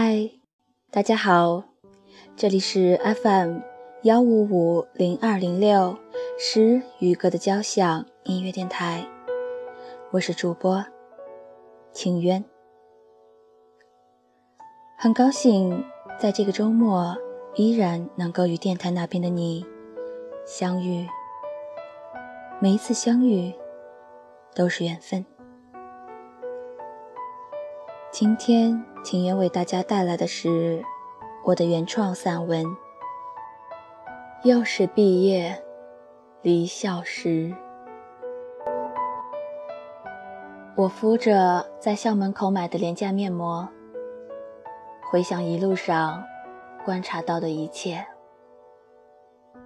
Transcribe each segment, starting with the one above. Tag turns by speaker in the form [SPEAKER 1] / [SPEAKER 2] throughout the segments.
[SPEAKER 1] 嗨，大家好，这里是 FM 幺五五零二零六诗与歌的交响音乐电台，我是主播清渊，很高兴在这个周末依然能够与电台那边的你相遇，每一次相遇都是缘分。今天，请愿为大家带来的是我的原创散文。又是毕业离校时，我敷着在校门口买的廉价面膜，回想一路上观察到的一切，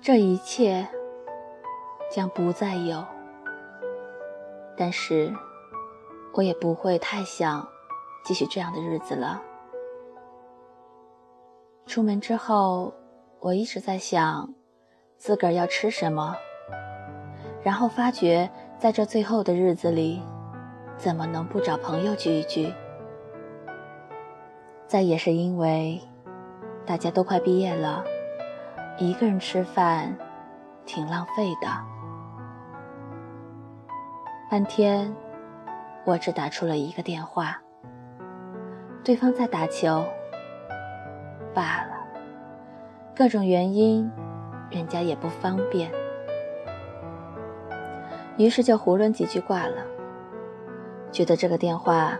[SPEAKER 1] 这一切将不再有，但是我也不会太想。继续这样的日子了。出门之后，我一直在想，自个儿要吃什么，然后发觉在这最后的日子里，怎么能不找朋友聚一聚？再也是因为大家都快毕业了，一个人吃饭挺浪费的。半天，我只打出了一个电话。对方在打球，罢了，各种原因，人家也不方便，于是就胡乱几句挂了。觉得这个电话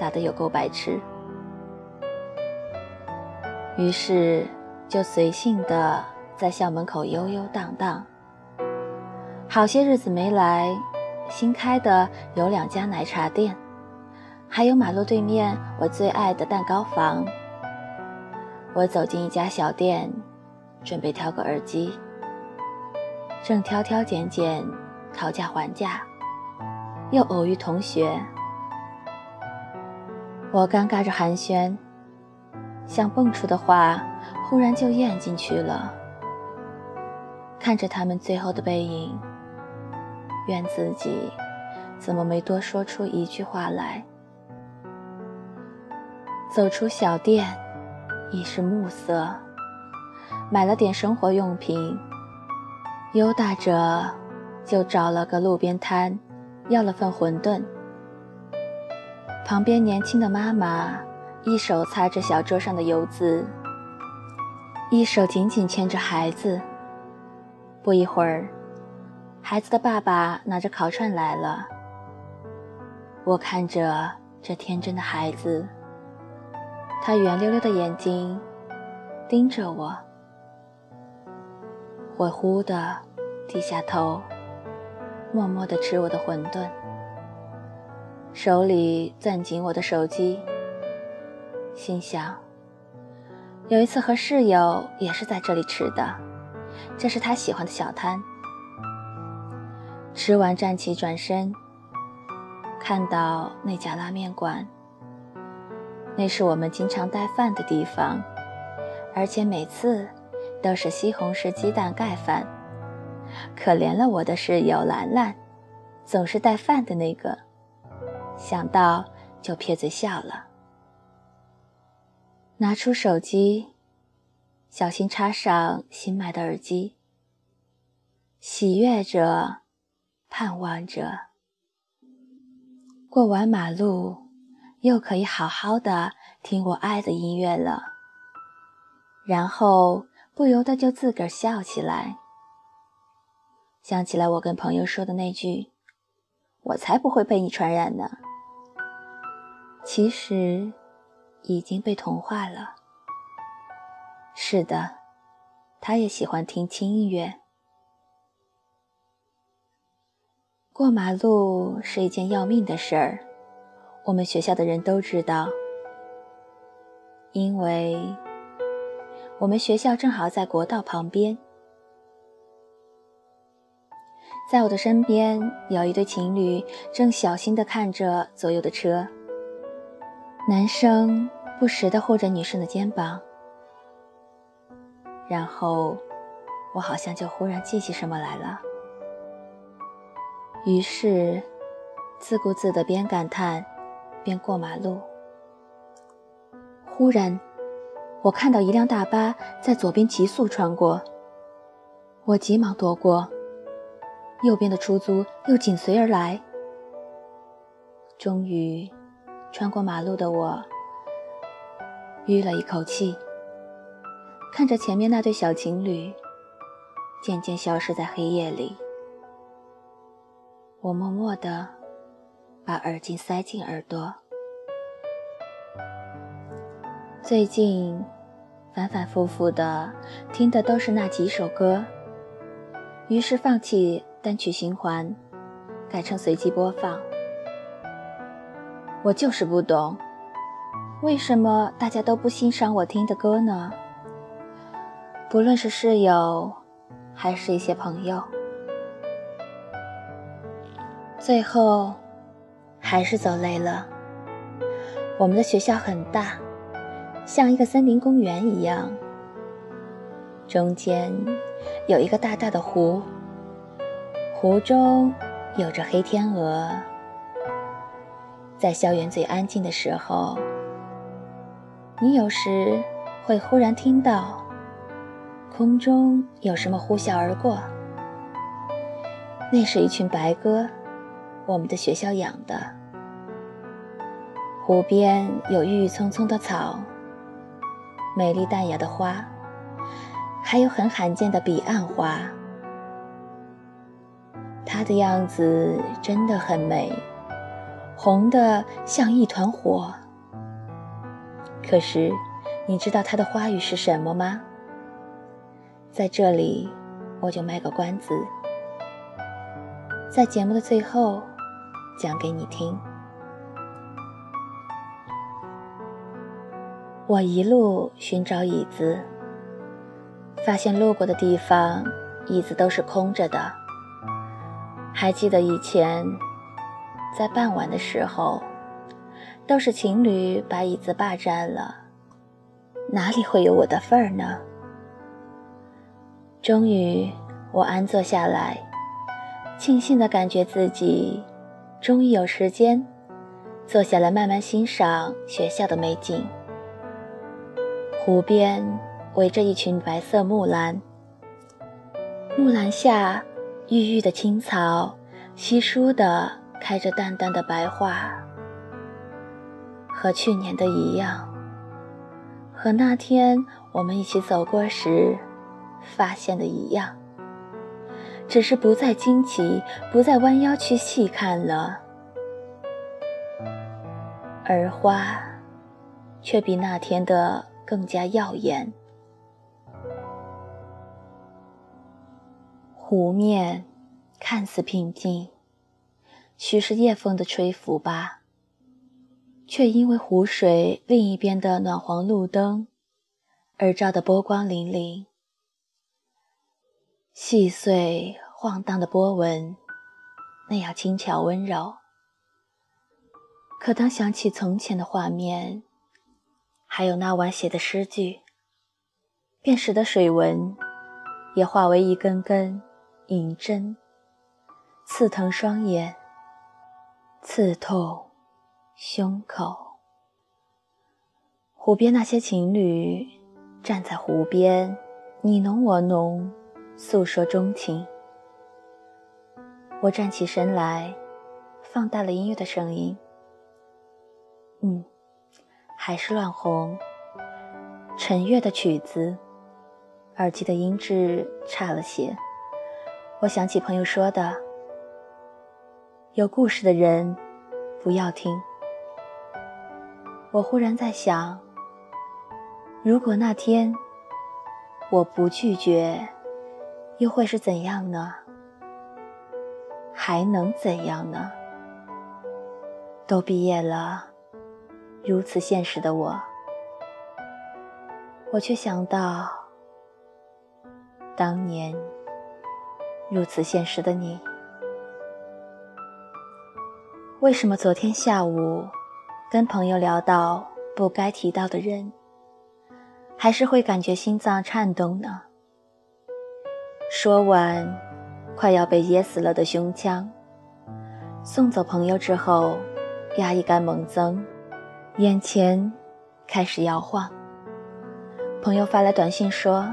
[SPEAKER 1] 打得有够白痴，于是就随性的在校门口悠悠荡荡。好些日子没来，新开的有两家奶茶店。还有马路对面我最爱的蛋糕房。我走进一家小店，准备挑个耳机，正挑挑拣拣，讨价还价，又偶遇同学。我尴尬着寒暄，想蹦出的话，忽然就咽进去了。看着他们最后的背影，怨自己怎么没多说出一句话来。走出小店，已是暮色。买了点生活用品，悠达着，就找了个路边摊，要了份馄饨。旁边年轻的妈妈一手擦着小桌上的油渍，一手紧紧牵着孩子。不一会儿，孩子的爸爸拿着烤串来了。我看着这天真的孩子。他圆溜溜的眼睛盯着我，我忽的低下头，默默地吃我的馄饨，手里攥紧我的手机，心想：有一次和室友也是在这里吃的，这是他喜欢的小摊。吃完站起转身，看到那家拉面馆。那是我们经常带饭的地方，而且每次都是西红柿鸡蛋盖饭。可怜了我的室友兰兰，总是带饭的那个，想到就撇嘴笑了。拿出手机，小心插上新买的耳机，喜悦着，盼望着，过完马路。又可以好好的听我爱的音乐了，然后不由得就自个儿笑起来，想起来我跟朋友说的那句：“我才不会被你传染呢。”其实已经被同化了。是的，他也喜欢听轻音乐。过马路是一件要命的事儿。我们学校的人都知道，因为我们学校正好在国道旁边。在我的身边有一对情侣，正小心地看着左右的车。男生不时地护着女生的肩膀，然后我好像就忽然记起什么来了，于是自顾自地边感叹。边过马路，忽然，我看到一辆大巴在左边急速穿过，我急忙躲过，右边的出租又紧随而来。终于，穿过马路的我，吁了一口气，看着前面那对小情侣渐渐消失在黑夜里，我默默地把耳机塞进耳朵。最近，反反复复的听的都是那几首歌，于是放弃单曲循环，改成随机播放。我就是不懂，为什么大家都不欣赏我听的歌呢？不论是室友，还是一些朋友，最后还是走累了。我们的学校很大。像一个森林公园一样，中间有一个大大的湖，湖中有着黑天鹅。在校园最安静的时候，你有时会忽然听到空中有什么呼啸而过，那是一群白鸽，我们的学校养的。湖边有郁郁葱葱的草。美丽淡雅的花，还有很罕见的彼岸花。它的样子真的很美，红的像一团火。可是，你知道它的花语是什么吗？在这里，我就卖个关子，在节目的最后讲给你听。我一路寻找椅子，发现路过的地方椅子都是空着的。还记得以前在傍晚的时候，都是情侣把椅子霸占了，哪里会有我的份儿呢？终于，我安坐下来，庆幸的感觉自己终于有时间坐下来慢慢欣赏学校的美景。湖边围着一群白色木兰，木兰下郁郁的青草稀疏的开着淡淡的白花，和去年的一样，和那天我们一起走过时发现的一样，只是不再惊奇，不再弯腰去细看了，而花却比那天的。更加耀眼。湖面看似平静，许是夜风的吹拂吧，却因为湖水另一边的暖黄路灯而照得波光粼粼。细碎晃荡的波纹，那样轻巧温柔。可当想起从前的画面，还有那晚写的诗句，便使得水纹也化为一根根银针，刺疼双眼，刺痛胸口。湖边那些情侣站在湖边，你侬我侬，诉说衷情。我站起身来，放大了音乐的声音。嗯。还是乱红，陈悦的曲子，耳机的音质差了些。我想起朋友说的：“有故事的人不要听。”我忽然在想，如果那天我不拒绝，又会是怎样呢？还能怎样呢？都毕业了。如此现实的我，我却想到当年如此现实的你。为什么昨天下午跟朋友聊到不该提到的人，还是会感觉心脏颤动呢？说完快要被噎死了的胸腔，送走朋友之后，压抑感猛增。眼前开始摇晃。朋友发来短信说：“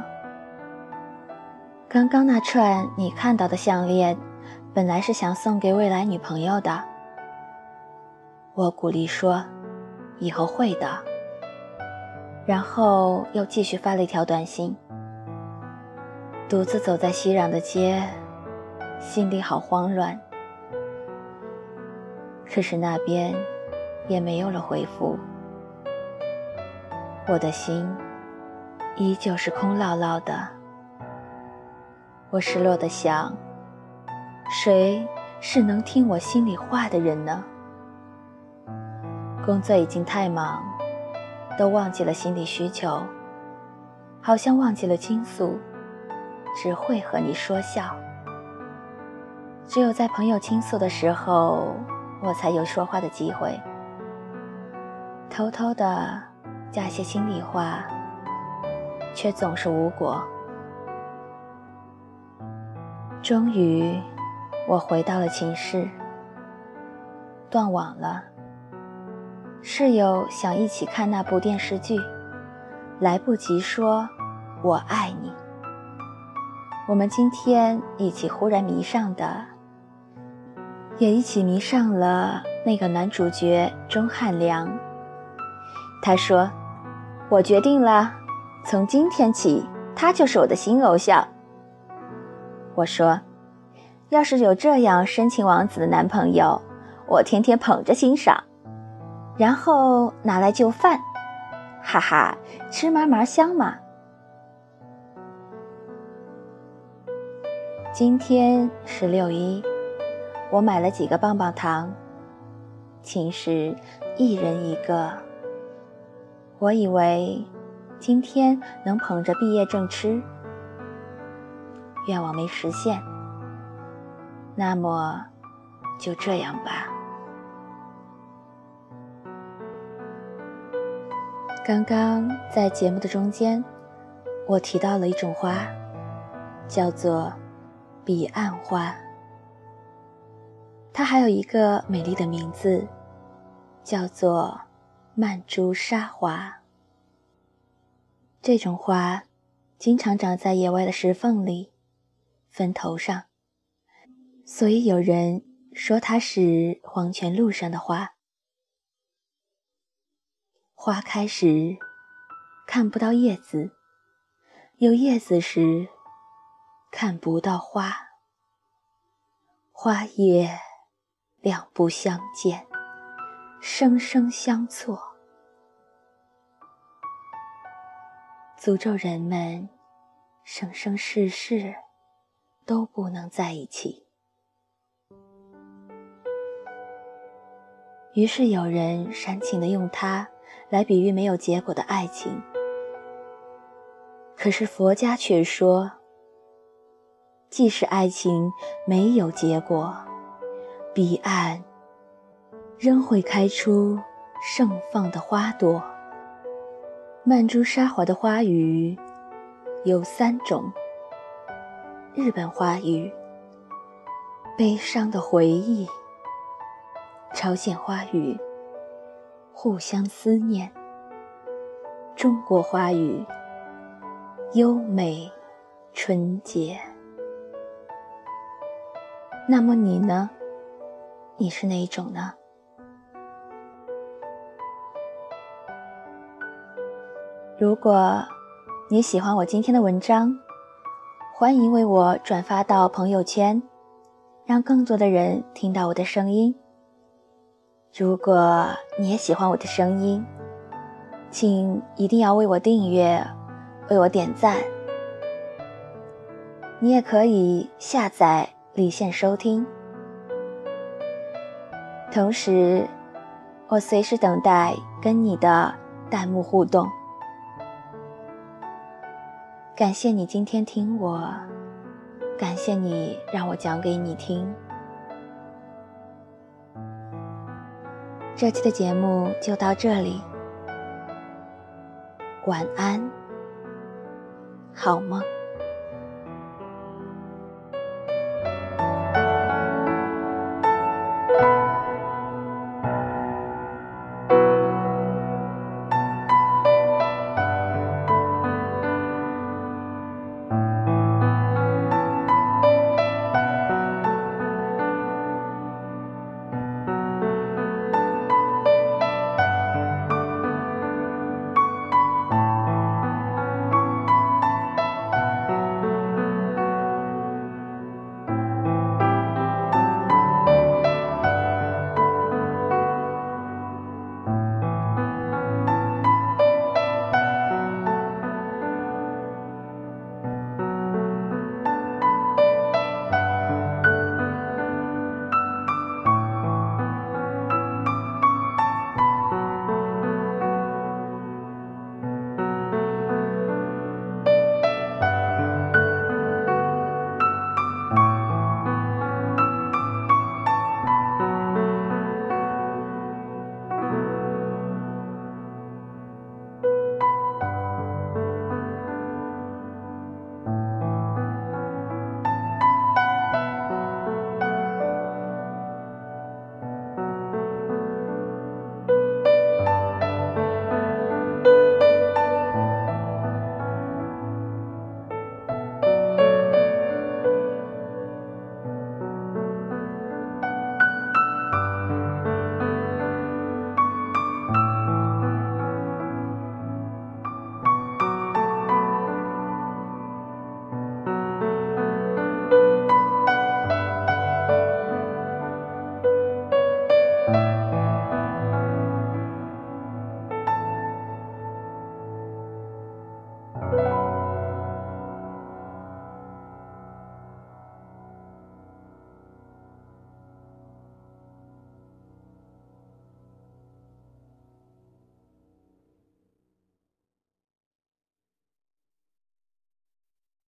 [SPEAKER 1] 刚刚那串你看到的项链，本来是想送给未来女朋友的。”我鼓励说：“以后会的。”然后又继续发了一条短信：“独自走在熙攘的街，心里好慌乱。”可是那边也没有了回复，我的心依旧是空落落的。我失落的想：谁是能听我心里话的人呢？工作已经太忙，都忘记了心理需求，好像忘记了倾诉，只会和你说笑。只有在朋友倾诉的时候，我才有说话的机会。偷偷的加些心里话，却总是无果。终于，我回到了寝室，断网了。室友想一起看那部电视剧，来不及说“我爱你”。我们今天一起忽然迷上的，也一起迷上了那个男主角钟汉良。他说：“我决定了，从今天起，他就是我的新偶像。”我说：“要是有这样深情王子的男朋友，我天天捧着欣赏。”然后拿来就饭，哈哈，吃嘛嘛香嘛。今天是六一，我买了几个棒棒糖，寝室一人一个。我以为今天能捧着毕业证吃，愿望没实现，那么就这样吧。刚刚在节目的中间，我提到了一种花，叫做彼岸花。它还有一个美丽的名字，叫做曼珠沙华。这种花经常长在野外的石缝里、坟头上，所以有人说它是黄泉路上的花。花开时看不到叶子，有叶子时看不到花。花叶两不相见，生生相错，诅咒人们生生世世都不能在一起。于是有人煽情的用它。来比喻没有结果的爱情，可是佛家却说，即使爱情没有结果，彼岸仍会开出盛放的花朵。曼珠沙华的花语有三种：日本花语“悲伤的回忆”，朝鲜花语。互相思念。中国花语，优美、纯洁。那么你呢？你是哪一种呢？如果你喜欢我今天的文章，欢迎为我转发到朋友圈，让更多的人听到我的声音。如果你也喜欢我的声音，请一定要为我订阅，为我点赞。你也可以下载离线收听，同时我随时等待跟你的弹幕互动。感谢你今天听我，感谢你让我讲给你听。这期的节目就到这里，晚安，好梦。